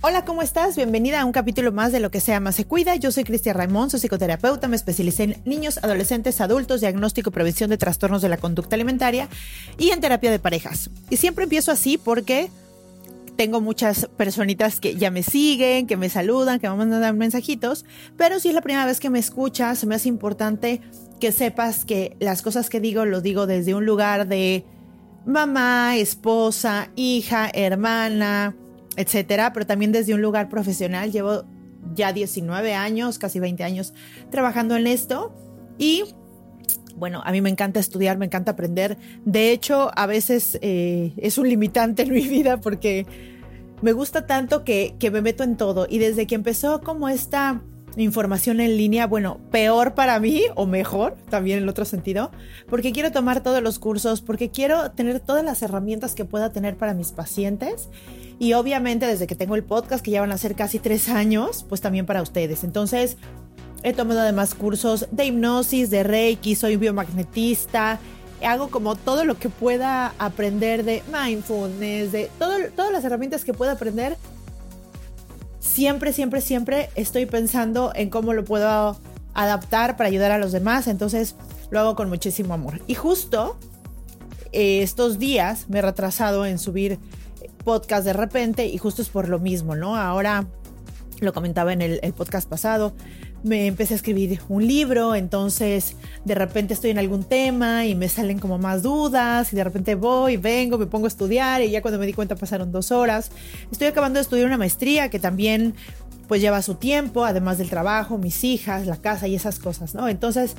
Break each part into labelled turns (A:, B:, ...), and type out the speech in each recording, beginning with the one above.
A: Hola, ¿cómo estás? Bienvenida a un capítulo más de Lo que se ama se cuida. Yo soy Cristian Raimón, soy psicoterapeuta, me especialicé en niños, adolescentes, adultos, diagnóstico y prevención de trastornos de la conducta alimentaria y en terapia de parejas. Y siempre empiezo así porque tengo muchas personitas que ya me siguen, que me saludan, que me mandan mensajitos, pero si es la primera vez que me escuchas, me hace importante que sepas que las cosas que digo lo digo desde un lugar de mamá, esposa, hija, hermana, etcétera, pero también desde un lugar profesional. Llevo ya 19 años, casi 20 años trabajando en esto y bueno, a mí me encanta estudiar, me encanta aprender. De hecho, a veces eh, es un limitante en mi vida porque me gusta tanto que, que me meto en todo. Y desde que empezó como esta información en línea, bueno, peor para mí o mejor, también en otro sentido, porque quiero tomar todos los cursos, porque quiero tener todas las herramientas que pueda tener para mis pacientes y obviamente desde que tengo el podcast, que ya van a ser casi tres años, pues también para ustedes. Entonces, he tomado además cursos de hipnosis, de reiki, soy biomagnetista, hago como todo lo que pueda aprender de mindfulness, de todas las herramientas que pueda aprender. Siempre, siempre, siempre estoy pensando en cómo lo puedo adaptar para ayudar a los demás. Entonces, lo hago con muchísimo amor. Y justo eh, estos días me he retrasado en subir podcast de repente y justo es por lo mismo, ¿no? Ahora lo comentaba en el, podcast pasado, me empecé a escribir un libro, entonces de repente estoy en algún tema y me salen como más dudas y de repente voy, vengo, me pongo a estudiar y ya cuando me di cuenta pasaron dos horas. Estoy acabando de estudiar una maestría que también pues lleva su tiempo, además del trabajo, mis hijas, la casa y esas cosas, ¿no? Entonces,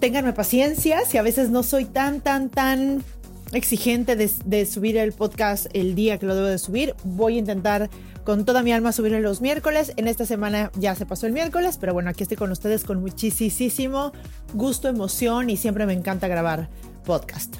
A: ténganme paciencia si a veces no soy tan, tan, tan exigente de, subir el podcast el día que lo debo de subir. Voy a intentar con toda mi alma subirlo los miércoles. En esta semana ya se pasó el miércoles, pero bueno, aquí estoy con ustedes con muchísimo gusto, emoción y siempre me encanta grabar podcast.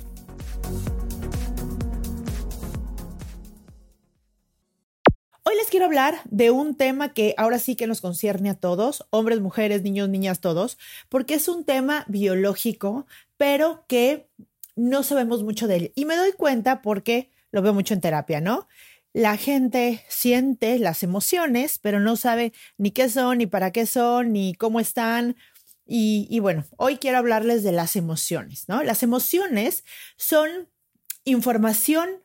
A: Hoy les quiero hablar de un tema que ahora sí que nos concierne a todos, hombres, mujeres, niños, niñas, todos, porque es un tema biológico, pero que no sabemos mucho de él. Y me doy cuenta porque lo veo mucho en terapia, ¿no? La gente siente las emociones, pero no sabe ni qué son, ni para qué son, ni cómo están. Y, bueno, hoy quiero hablarles de las emociones, ¿no? Las emociones son información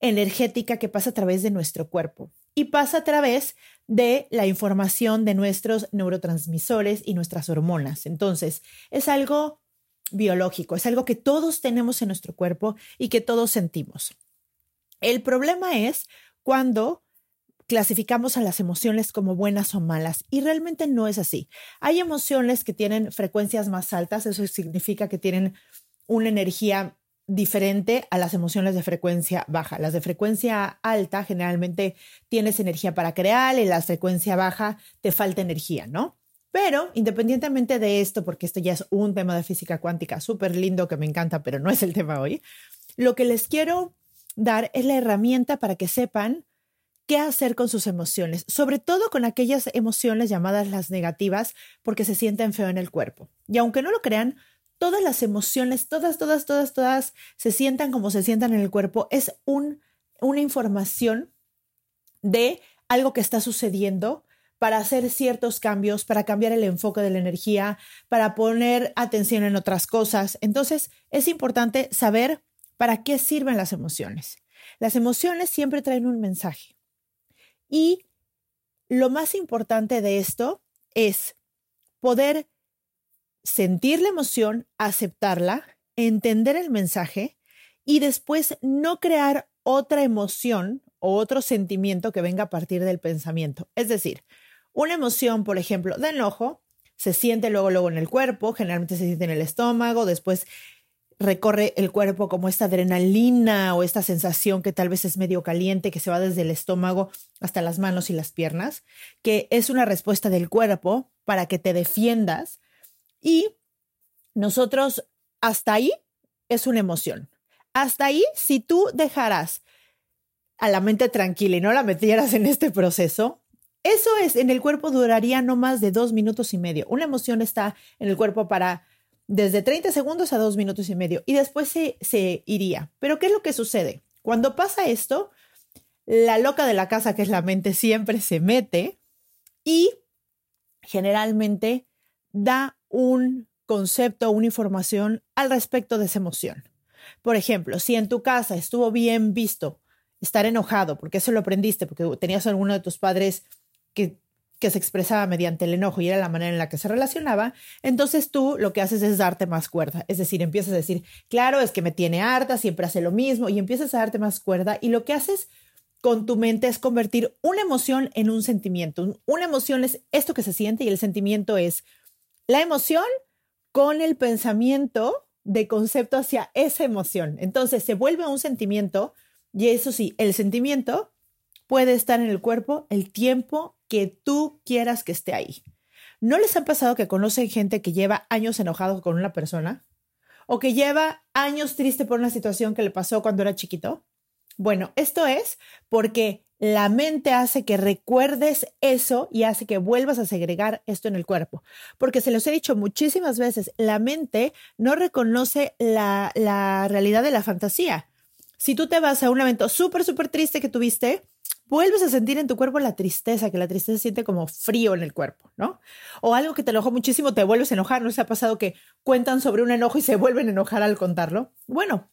A: energética que pasa a través de nuestro cuerpo y pasa a través de la información de nuestros neurotransmisores y nuestras hormonas. Entonces, es algo biológico, es algo que todos tenemos en nuestro cuerpo y que todos sentimos. El problema es cuando clasificamos a las emociones como buenas o malas y realmente no es así. Hay emociones que tienen frecuencias más altas, eso significa que tienen una energía diferente a las emociones de frecuencia baja. Las de frecuencia alta generalmente tienes energía para crear y la frecuencia baja te falta energía, ¿no? Pero independientemente de esto, porque esto ya es un tema de física cuántica súper lindo que me encanta, pero no es el tema hoy, lo que les quiero dar es la herramienta para que sepan qué hacer con sus emociones, sobre todo con aquellas emociones llamadas las negativas, porque se sienten feo en el cuerpo. Y aunque no lo crean, todas las emociones, todas, todas, todas, todas, se sientan como se sientan en el cuerpo, es un, una información de algo que está sucediendo para hacer ciertos cambios, para cambiar el enfoque de la energía, para poner atención en otras cosas. Entonces, es importante saber para qué sirven las emociones. Las emociones siempre traen un mensaje. Y lo más importante de esto es poder sentir la emoción, aceptarla, entender el mensaje y después no crear otra emoción o otro sentimiento que venga a partir del pensamiento. Es decir, una emoción, por ejemplo, de enojo, se siente luego, luego en el cuerpo, generalmente se siente en el estómago, después recorre el cuerpo como esta adrenalina o esta sensación que tal vez es medio caliente, que se va desde el estómago hasta las manos y las piernas, que es una respuesta del cuerpo para que te defiendas. Y nosotros, hasta ahí, es una emoción. Hasta ahí, si tú dejaras a la mente tranquila y no la metieras en este proceso, eso es, en el cuerpo duraría no más de dos minutos y medio. Una emoción está en el cuerpo para desde 30 segundos a dos minutos y medio y después se, se iría. Pero ¿qué es lo que sucede? Cuando pasa esto, la loca de la casa, que es la mente, siempre se mete y generalmente da un concepto una información al respecto de esa emoción. Por ejemplo, si en tu casa estuvo bien visto estar enojado, porque eso lo aprendiste, porque tenías alguno de tus padres que se expresaba mediante el enojo y era la manera en la que se relacionaba, entonces tú lo que haces es darte más cuerda. Es decir, empiezas a decir, claro, es que me tiene harta, siempre hace lo mismo, y empiezas a darte más cuerda. Y lo que haces con tu mente es convertir una emoción en un sentimiento. Una emoción es esto que se siente y el sentimiento es la emoción con el pensamiento de concepto hacia esa emoción. Entonces se vuelve un sentimiento y eso sí, el sentimiento puede estar en el cuerpo el tiempo que tú quieras que esté ahí. ¿No les ha pasado que conocen gente que lleva años enojado con una persona? ¿O que lleva años triste por una situación que le pasó cuando era chiquito? Bueno, esto es porque la mente hace que recuerdes eso y hace que vuelvas a segregar esto en el cuerpo. Porque se los he dicho muchísimas veces, la mente no reconoce la, la realidad de la fantasía. Si tú te vas a un evento súper, súper triste que tuviste, vuelves a sentir en tu cuerpo la tristeza, que la tristeza siente como frío en el cuerpo, ¿no? O algo que te enojó muchísimo, te vuelves a enojar. ¿No se ha pasado que cuentan sobre un enojo y se vuelven a enojar al contarlo? Bueno,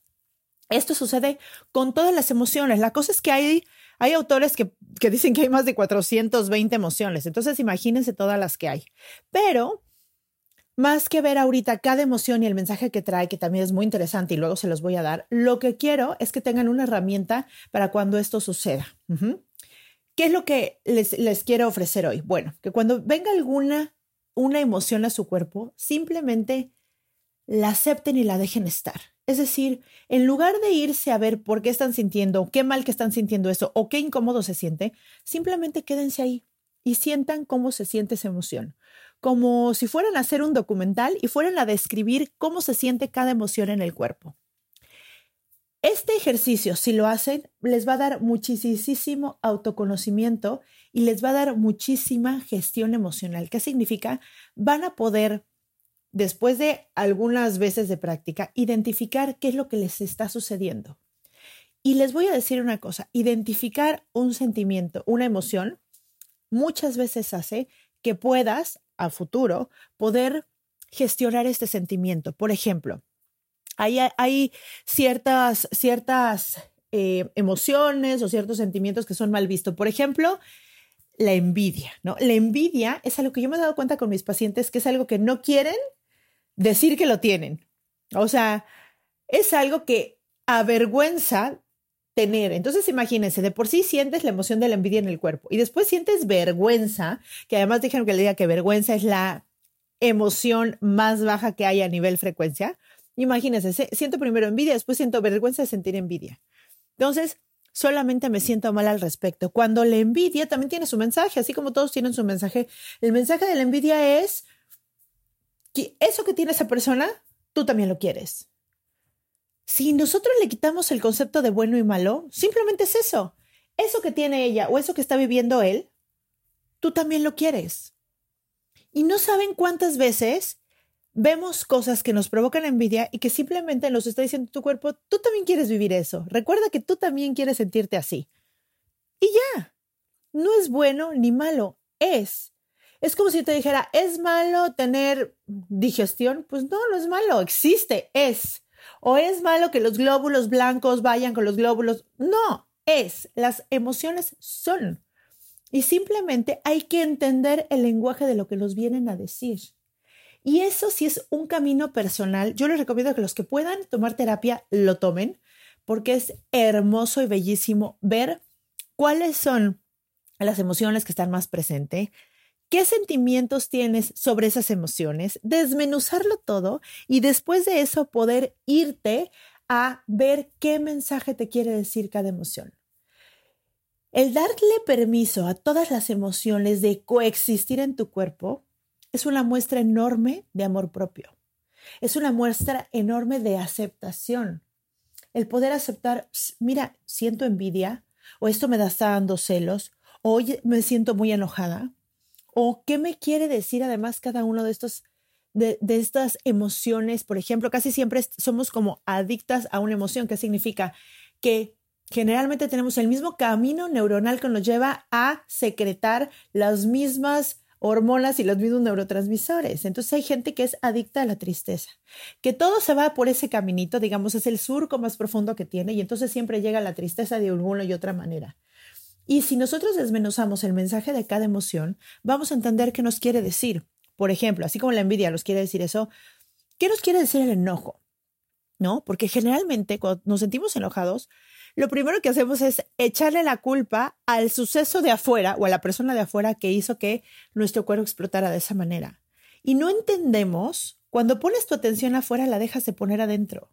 A: esto sucede con todas las emociones. La cosa es que hay, hay autores que, que dicen que hay más de 420 emociones. Entonces, imagínense todas las que hay. Pero más que ver ahorita cada emoción y el mensaje que trae, que también es muy interesante y luego se los voy a dar, lo que quiero es que tengan una herramienta para cuando esto suceda. ¿Qué es lo que les, les, quiero ofrecer hoy? Bueno, que cuando venga alguna una emoción a su cuerpo, simplemente la acepten y la dejen estar. Es decir, en lugar de irse a ver por qué están sintiendo, qué mal que están sintiendo eso o qué incómodo se siente, simplemente quédense ahí y sientan cómo se siente esa emoción como si fueran a hacer un documental y fueran a describir cómo se siente cada emoción en el cuerpo. Este ejercicio, si lo hacen, les va a dar muchísimo autoconocimiento y les va a dar muchísima gestión emocional. ¿Qué significa? Van a poder, después de algunas veces de práctica, identificar qué es lo que les está sucediendo. Y les voy a decir una cosa, identificar un sentimiento, una emoción, muchas veces hace que puedas a futuro poder gestionar este sentimiento. Por ejemplo, hay, hay ciertas, ciertas eh, emociones o ciertos sentimientos que son mal vistos. Por ejemplo, la envidia, ¿no? La envidia es algo que yo me he dado cuenta con mis pacientes que es algo que no quieren decir que lo tienen. O sea, es algo que avergüenza tener. Entonces, imagínense, de por sí sientes la emoción de la envidia en el cuerpo y después sientes vergüenza, que además dijeron que le diga que vergüenza es la emoción más baja que hay a nivel frecuencia. Imagínense, siento primero envidia, después siento vergüenza de sentir envidia. Entonces, solamente me siento mal al respecto. Cuando la envidia también tiene su mensaje, así como todos tienen su mensaje, el mensaje de la envidia es que eso que tiene esa persona, tú también lo quieres. Si nosotros le quitamos el concepto de bueno y malo, simplemente es eso. Eso que tiene ella o eso que está viviendo él, tú también lo quieres. Y no saben cuántas veces vemos cosas que nos provocan envidia y que simplemente nos está diciendo tu cuerpo, tú también quieres vivir eso. Recuerda que tú también quieres sentirte así. Y ya, no es bueno ni malo, es. Es como si te dijera, ¿es malo tener digestión? Pues no, no es malo, existe, es. ¿O es malo que los glóbulos blancos vayan con los glóbulos? No, es. Las emociones son. Y simplemente hay que entender el lenguaje de lo que nos vienen a decir. Y eso sí es un camino personal. Yo les recomiendo que los que puedan tomar terapia lo tomen porque es hermoso y bellísimo ver cuáles son las emociones que están más presentes, qué sentimientos tienes sobre esas emociones, desmenuzarlo todo y después de eso poder irte a ver qué mensaje te quiere decir cada emoción. El darle permiso a todas las emociones de coexistir en tu cuerpo es una muestra enorme de amor propio. Es una muestra enorme de aceptación. El poder aceptar, mira, siento envidia, o esto me da está dando celos, o me siento muy enojada, o qué me quiere decir además cada uno de estos de, de, estas emociones, por ejemplo, casi siempre somos como adictas a una emoción, que significa que generalmente tenemos el mismo camino neuronal que nos lleva a secretar las mismas hormonas y los mismos neurotransmisores. Entonces hay gente que es adicta a la tristeza, que todo se va por ese caminito, digamos, es el surco más profundo que tiene y entonces siempre llega la tristeza de alguna y otra manera. Y si nosotros desmenuzamos el mensaje de cada emoción, vamos a entender qué nos quiere decir. Por ejemplo, así como la envidia nos quiere decir eso, ¿qué nos quiere decir el enojo? ¿No? Porque generalmente cuando nos sentimos enojados, lo primero que hacemos es echarle la culpa al suceso de afuera o a la persona de afuera que hizo que nuestro cuerpo explotara de esa manera. Y no entendemos, cuando pones tu atención afuera, la dejas de poner adentro.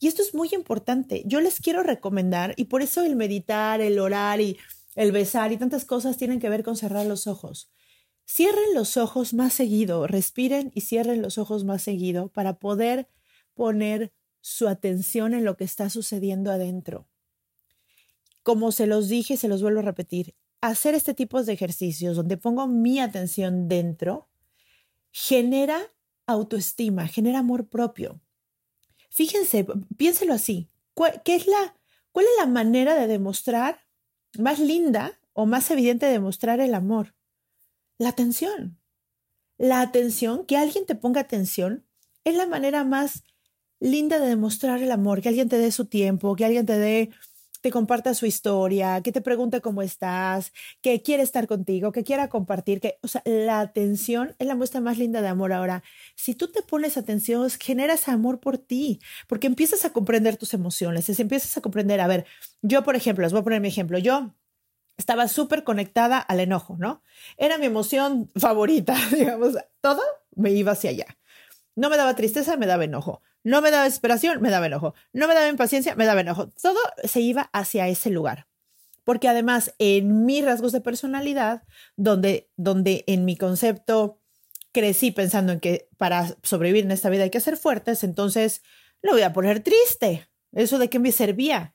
A: Y esto es muy importante. Yo les quiero recomendar, y por eso el meditar, el orar y el besar y tantas cosas tienen que ver con cerrar los ojos. Cierren los ojos más seguido, respiren y cierren los ojos más seguido para poder poner su atención en lo que está sucediendo adentro. Como se los dije, se los vuelvo a repetir, hacer este tipo de ejercicios donde pongo mi atención dentro genera autoestima, genera amor propio. Fíjense, piénselo así. ¿Qué es la, ¿Cuál es la manera de demostrar más linda o más evidente de demostrar el amor? La atención. La atención, que alguien te ponga atención, es la manera más linda de demostrar el amor, que alguien te dé su tiempo, que alguien te dé, te comparta su historia, que te pregunte cómo estás, que quiere estar contigo, que quiera compartir, que, o sea, la atención es la muestra más linda de amor. Ahora, si tú te pones atención, generas amor por ti, porque empiezas a comprender tus emociones, empiezas a comprender, a ver, yo, por ejemplo, les voy a poner mi ejemplo, yo estaba súper conectada al enojo, ¿no? Era mi emoción favorita, digamos, todo me iba hacia allá. No me daba tristeza, me daba enojo. No me daba desesperación, me daba enojo. No me daba impaciencia, me daba enojo. Todo se iba hacia ese lugar. Porque además, en mis rasgos de personalidad, donde, donde en mi concepto crecí pensando en que para sobrevivir en esta vida hay que ser fuertes, entonces lo voy a poner triste. ¿Eso de qué me servía?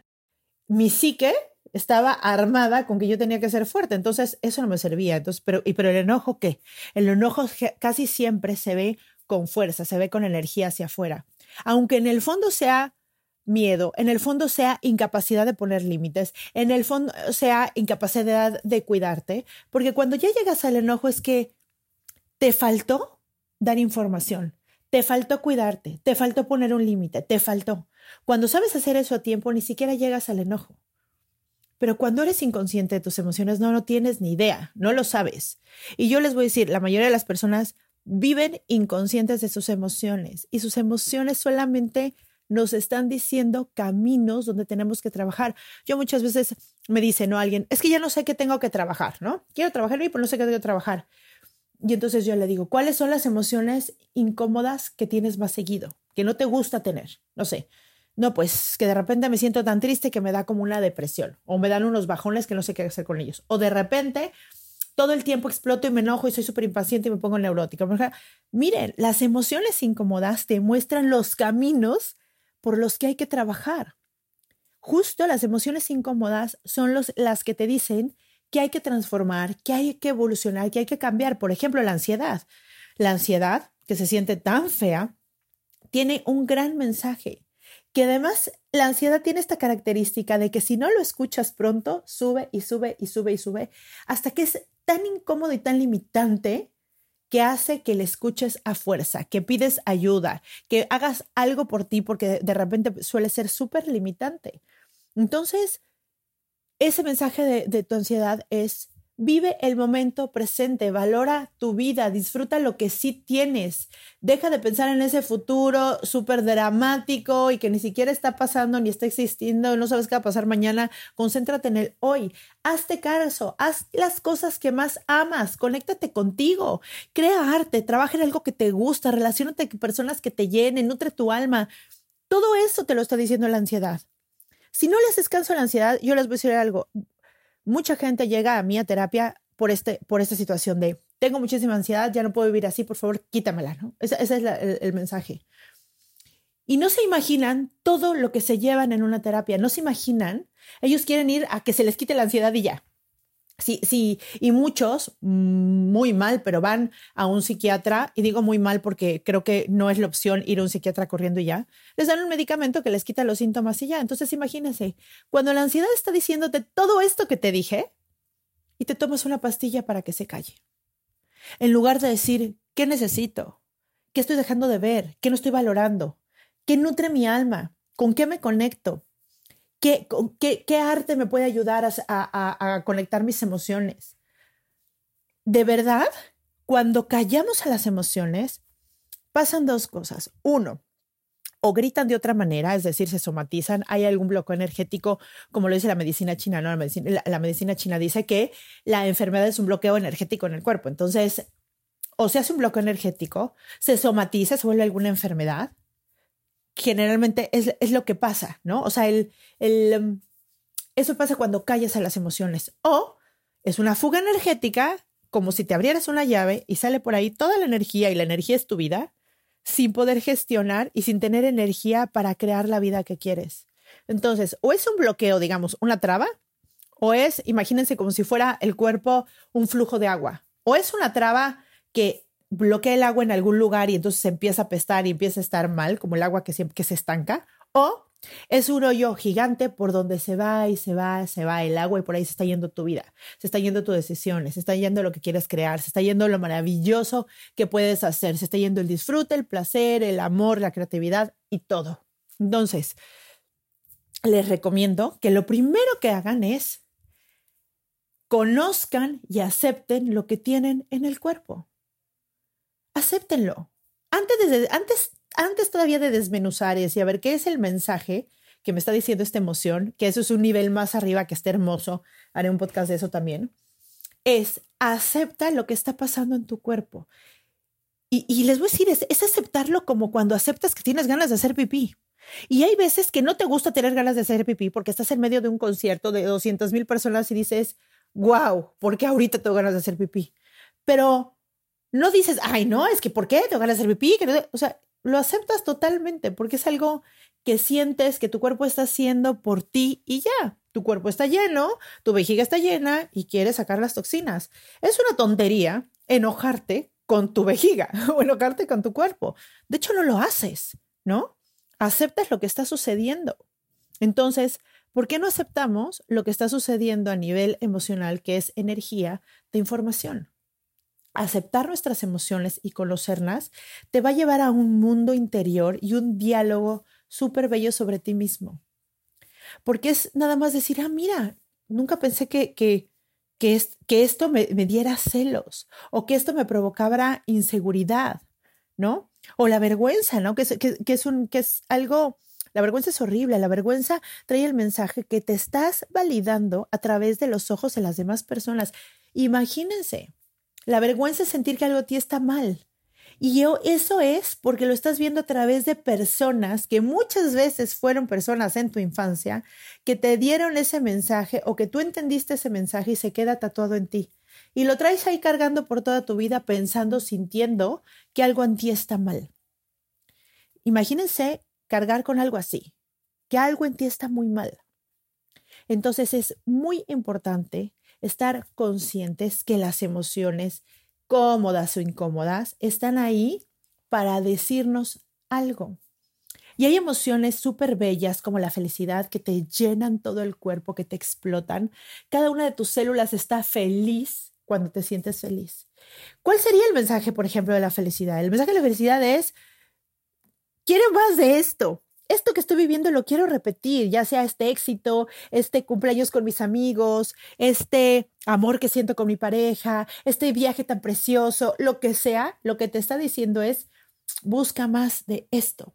A: Mi psique estaba armada con que yo tenía que ser fuerte, entonces eso no me servía. Entonces, pero, y, pero el enojo, ¿qué? El enojo casi siempre se ve con fuerza, se ve con energía hacia afuera. Aunque en el fondo sea miedo, en el fondo sea incapacidad de poner límites, en el fondo sea incapacidad de cuidarte, porque cuando ya llegas al enojo es que te faltó dar información, te faltó cuidarte, te faltó poner un límite, te faltó. Cuando sabes hacer eso a tiempo, ni siquiera llegas al enojo. Pero cuando eres inconsciente de tus emociones, no, no tienes ni idea, no lo sabes. Y yo les voy a decir, la mayoría de las personas viven inconscientes de sus emociones y sus emociones solamente nos están diciendo caminos donde tenemos que trabajar. Yo muchas veces me dice, ¿no? Alguien, es que ya no sé qué tengo que trabajar, ¿no? Quiero trabajar pero no sé qué tengo que trabajar. Y entonces yo le digo, ¿cuáles son las emociones incómodas que tienes más seguido? Que no te gusta tener. No sé. No, pues que de repente me siento tan triste que me da como una depresión o me dan unos bajones que no sé qué hacer con ellos. O de repente todo el tiempo exploto y me enojo y soy súper impaciente y me pongo neurótica. Miren, las emociones incómodas te muestran los caminos por los que hay que trabajar. Justo las emociones incómodas son los, las que te dicen que hay que transformar, que hay que evolucionar, que hay que cambiar. Por ejemplo, la ansiedad. La ansiedad, que se siente tan fea, tiene un gran mensaje, que además la ansiedad tiene esta característica de que si no lo escuchas pronto, sube y sube y sube y sube, hasta que es tan incómodo y tan limitante que hace que le escuches a fuerza, que pides ayuda, que hagas algo por ti, porque de repente suele ser súper limitante. Entonces, ese mensaje de, de, tu ansiedad es, vive el momento presente, valora tu vida, disfruta lo que sí tienes, deja de pensar en ese futuro súper dramático y que ni siquiera está pasando ni está existiendo, no sabes qué va a pasar mañana, concéntrate en el hoy, hazte caso, haz las cosas que más amas, conéctate contigo, crea arte, trabaja en algo que te gusta, relacionate con personas que te llenen, nutre tu alma. Todo eso te lo está diciendo la ansiedad. Si no le haces caso a la ansiedad, yo les voy a decir algo. Mucha gente llega a mí a terapia por, este, por esta situación de, tengo muchísima ansiedad, ya no puedo vivir así, por favor, quítamela, ¿no? Ese, es el, el mensaje. Y no se imaginan todo lo que se llevan en una terapia, no se imaginan. Ellos quieren ir a que se les quite la ansiedad y ya. Sí, sí, y muchos muy mal, pero van a un psiquiatra, y digo muy mal porque creo que no es la opción ir a un psiquiatra corriendo y ya, les dan un medicamento que les quita los síntomas y ya. Entonces imagínense, cuando la ansiedad está diciéndote todo esto que te dije, y te tomas una pastilla para que se calle. En lugar de decir, ¿qué necesito? ¿Qué estoy dejando de ver? ¿Qué no estoy valorando? ¿Qué nutre mi alma? ¿Con qué me conecto? ¿Qué, arte me puede ayudar a, conectar mis emociones? De verdad, cuando callamos a las emociones, pasan dos cosas. Uno, o gritan de otra manera, es decir, se somatizan, hay algún bloqueo energético, como lo dice la medicina china, ¿no? La medicina, la medicina china dice que la enfermedad es un bloqueo energético en el cuerpo. Entonces, o se hace un bloqueo energético, se somatiza, se vuelve alguna enfermedad, generalmente es, es, lo que pasa, ¿no? O sea, el, el, em, eso pasa cuando callas a las emociones. O es una fuga energética, como si te abrieras una llave y sale por ahí toda la energía y la energía es tu vida, sin poder gestionar y sin tener energía para crear la vida que quieres. Entonces, o es un bloqueo, digamos, una traba, o es, imagínense como si fuera el cuerpo un flujo de agua, o es una traba que bloquea el agua en algún lugar y entonces se empieza a pestar y empieza a estar mal, como el agua que se, que se estanca, o es un hoyo gigante por donde se va y se va, se va el agua y por ahí se está yendo tu vida, se está yendo tus decisiones, se está yendo lo que quieres crear, se está yendo lo maravilloso que puedes hacer, se está yendo el disfrute, el placer, el amor, la creatividad y todo. Entonces, les recomiendo que lo primero que hagan es conozcan y acepten lo que tienen en el cuerpo acéptenlo. Antes, antes, antes todavía de desmenuzar y a ver, ¿qué es el mensaje que me está diciendo esta emoción? Que eso es un nivel más arriba, que está hermoso. Haré un podcast de eso también. Es acepta lo que está pasando en tu cuerpo. Y, les voy a decir, es, es aceptarlo como cuando aceptas que tienes ganas de hacer pipí. Y hay veces que no te gusta tener ganas de hacer pipí porque estás en medio de un concierto de 200 mil personas y dices, wow, ¿por qué ahorita tengo ganas de hacer pipí? Pero no dices, ay, no, es que ¿por qué? Te van a hacer pipí. O sea, lo aceptas totalmente porque es algo que sientes que tu cuerpo está haciendo por ti y ya. Tu cuerpo está lleno, tu vejiga está llena y quieres sacar las toxinas. Es una tontería enojarte con tu vejiga o enojarte con tu cuerpo. De hecho, no lo haces, ¿no? Aceptas lo que está sucediendo. Entonces, ¿por qué no aceptamos lo que está sucediendo a nivel emocional, que es energía de información? Aceptar nuestras emociones y conocerlas te va a llevar a un mundo interior y un diálogo súper bello sobre ti mismo. Porque es nada más decir, ah, mira, nunca pensé que, que, que, es, que esto me, diera celos o que esto me provocara inseguridad, ¿no? O la vergüenza, ¿no? Que es, que es, un, que es algo, la vergüenza es horrible, la vergüenza trae el mensaje que te estás validando a través de los ojos de las demás personas. Imagínense, La vergüenza es sentir que algo a ti está mal. Y yo, eso es porque lo estás viendo a través de personas que muchas veces fueron personas en tu infancia que te dieron ese mensaje o que tú entendiste ese mensaje y se queda tatuado en ti. Y lo traes ahí cargando por toda tu vida pensando, sintiendo que algo en ti está mal. Imagínense cargar con algo así, que algo en ti está muy mal. Entonces es muy importante estar conscientes que las emociones cómodas o incómodas, están ahí para decirnos algo. Y hay emociones súper bellas como la felicidad que te llenan todo el cuerpo, que te explotan. Cada una de tus células está feliz cuando te sientes feliz. ¿Cuál sería el mensaje, por ejemplo, de la felicidad? El mensaje de la felicidad es, quiero más de esto, esto que estoy viviendo lo quiero repetir, ya sea este éxito, este cumpleaños con mis amigos, este amor que siento con mi pareja, este viaje tan precioso, lo que sea, lo que te está diciendo es, busca más de esto.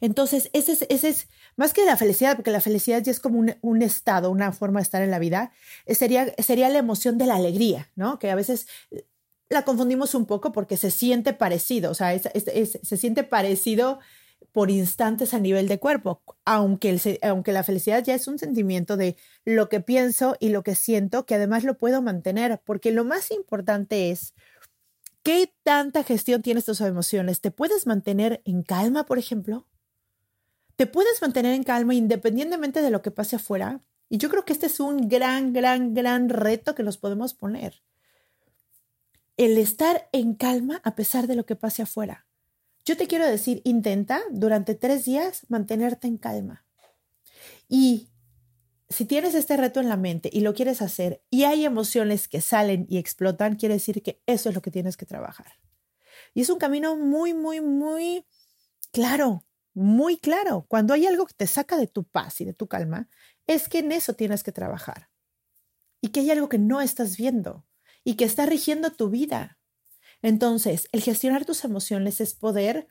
A: Entonces, ese es, es más que la felicidad, porque la felicidad ya es como un, estado, una forma de estar en la vida, eh, sería, la emoción de la alegría, ¿no? Que a veces eh, la confundimos un poco porque se siente parecido, o sea, se siente parecido por instantes a nivel de cuerpo, aunque, aunque la felicidad ya es un sentimiento de lo que pienso y lo que siento, que además lo puedo mantener, porque lo más importante es qué tanta gestión tienes tus emociones. ¿Te puedes mantener en calma, por ejemplo? ¿Te puedes mantener en calma independientemente de lo que pase afuera? Y yo creo que este es un gran, gran, gran reto que nos podemos poner. El estar en calma a pesar de lo que pase afuera. Yo te quiero decir, intenta durante tres días mantenerte en calma. Y si tienes este reto en la mente y lo quieres hacer y hay emociones que salen y explotan, quiere decir que eso es lo que tienes que trabajar. Y es un camino muy, muy, muy claro, muy claro. Cuando hay algo que te saca de tu paz y de tu calma, es que en eso tienes que trabajar. Y que hay algo que no estás viendo y que está rigiendo tu vida. Entonces, el gestionar tus emociones es poder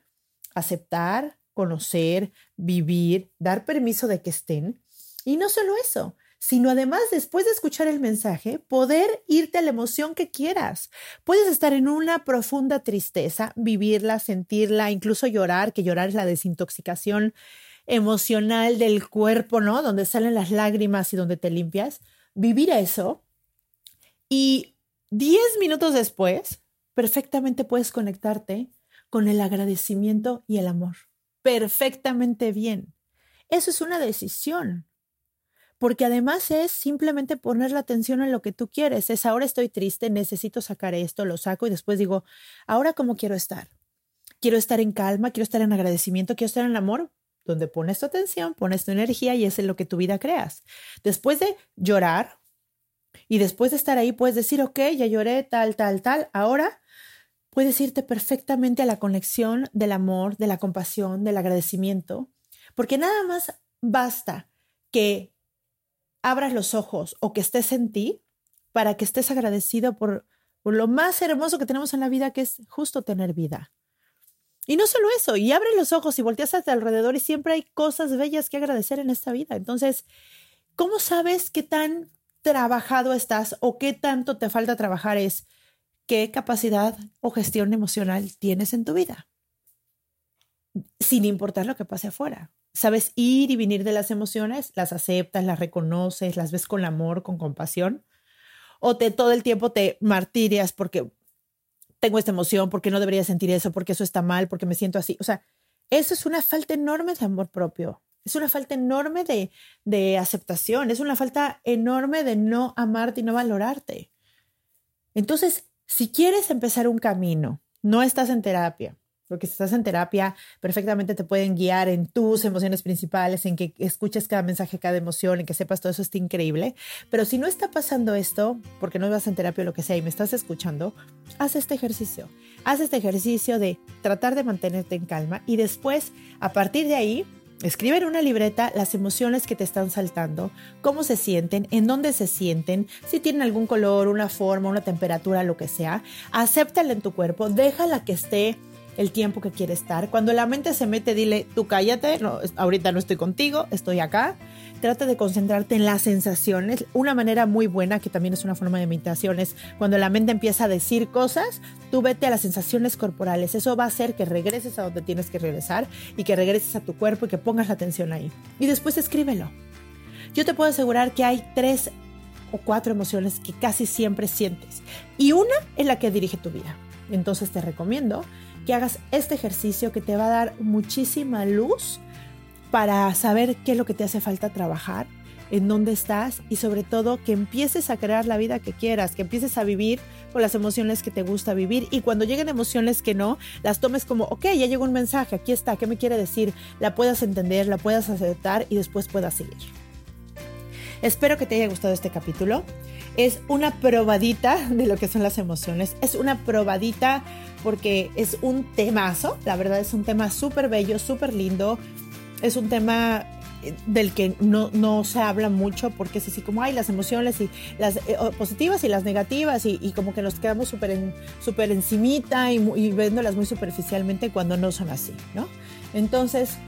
A: aceptar, conocer, vivir, dar permiso de que estén. Y no solo eso, sino además después de escuchar el mensaje, poder irte a la emoción que quieras. Puedes estar en una profunda tristeza, vivirla, sentirla, incluso llorar, que llorar es la desintoxicación emocional del cuerpo, ¿no? Donde salen las lágrimas y donde te limpias. Vivir eso y 10 minutos después perfectamente puedes conectarte con el agradecimiento y el amor. Perfectamente bien. Eso es una decisión. Porque además es simplemente poner la atención en lo que tú quieres. Es ahora estoy triste, necesito sacar esto, lo saco y después digo, ahora cómo quiero estar. Quiero estar en calma, quiero estar en agradecimiento, quiero estar en amor, donde pones tu atención, pones tu energía y es en lo que tu vida creas. Después de llorar y después de estar ahí, puedes decir, ok, ya lloré, tal, tal, tal, ahora puedes irte perfectamente a la conexión del amor, de la compasión, del agradecimiento, porque nada más basta que abras los ojos o que estés en ti para que estés agradecido por, lo más hermoso que tenemos en la vida, que es justo tener vida. Y no solo eso, y abres los ojos y volteas hacia alrededor y siempre hay cosas bellas que agradecer en esta vida. Entonces, ¿cómo sabes qué tan trabajado estás o qué tanto te falta trabajar? Es qué capacidad o gestión emocional tienes en tu vida, sin importar lo que pase afuera. Sabes ir y venir de las emociones, las aceptas, las reconoces, las ves con amor, con compasión, o te todo el tiempo te martirias porque tengo esta emoción, porque no debería sentir eso, porque eso está mal, porque me siento así. O sea, eso es una falta enorme de amor propio. Es una falta enorme de, de aceptación, es una falta enorme de no amarte y no valorarte. Entonces, si quieres empezar un camino, no estás en terapia, porque si estás en terapia, perfectamente te pueden guiar en tus emociones principales, en que escuches cada mensaje, cada emoción, en que sepas todo eso, está increíble. Pero si no está pasando esto, porque no vas en terapia o lo que sea y me estás escuchando, haz este ejercicio. Haz este ejercicio de tratar de mantenerte en calma y después, a partir de ahí, Escribe en una libreta las emociones que te están saltando, cómo se sienten, en dónde se sienten, si tienen algún color, una forma, una temperatura, lo que sea. Acéptala en tu cuerpo, déjala que esté el tiempo que quiere estar. Cuando la mente se mete, dile, tú cállate, no, ahorita no estoy contigo, estoy acá. Trata de concentrarte en las sensaciones. Una manera muy buena, que también es una forma de meditación, es cuando la mente empieza a decir cosas, tú vete a las sensaciones corporales. Eso va a hacer que regreses a donde tienes que regresar y que regreses a tu cuerpo y que pongas la atención ahí. Y después escríbelo. Yo te puedo asegurar que hay tres o cuatro emociones que casi siempre sientes y una es la que dirige tu vida. Entonces te recomiendo que hagas este ejercicio que te va a dar muchísima luz para saber qué es lo que te hace falta trabajar, en dónde estás y sobre todo que empieces a crear la vida que quieras, que empieces a vivir con las emociones que te gusta vivir y cuando lleguen emociones que no, las tomes como, ok, ya llegó un mensaje, aquí está, ¿qué me quiere decir? La puedas entender, la puedas aceptar y después puedas seguir. Espero que te haya gustado este capítulo. Es una probadita de lo que son las emociones. Es una probadita porque es un temazo. La verdad es un tema súper bello, súper lindo. Es un tema eh, del que no, no, se habla mucho porque es así como hay las emociones y las eh, positivas y las negativas y, como que nos quedamos súper en, super encimita y, y viéndolas muy superficialmente cuando no son así, ¿no? Entonces,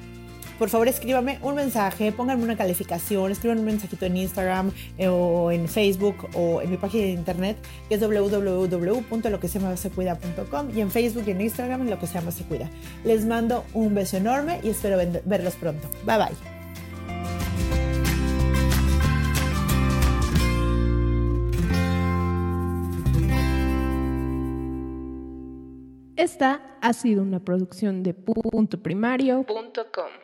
A: por favor escríbame un mensaje, pónganme una calificación, escriban un mensajito en Instagram eh, o en Facebook o en mi página de internet que es www.loqueseamasecuida.com y en Facebook y en Instagram en lo que se llama se cuida. Les mando un beso enorme y espero verlos pronto. Bye bye.
B: Esta ha sido una producción de punto primario.com.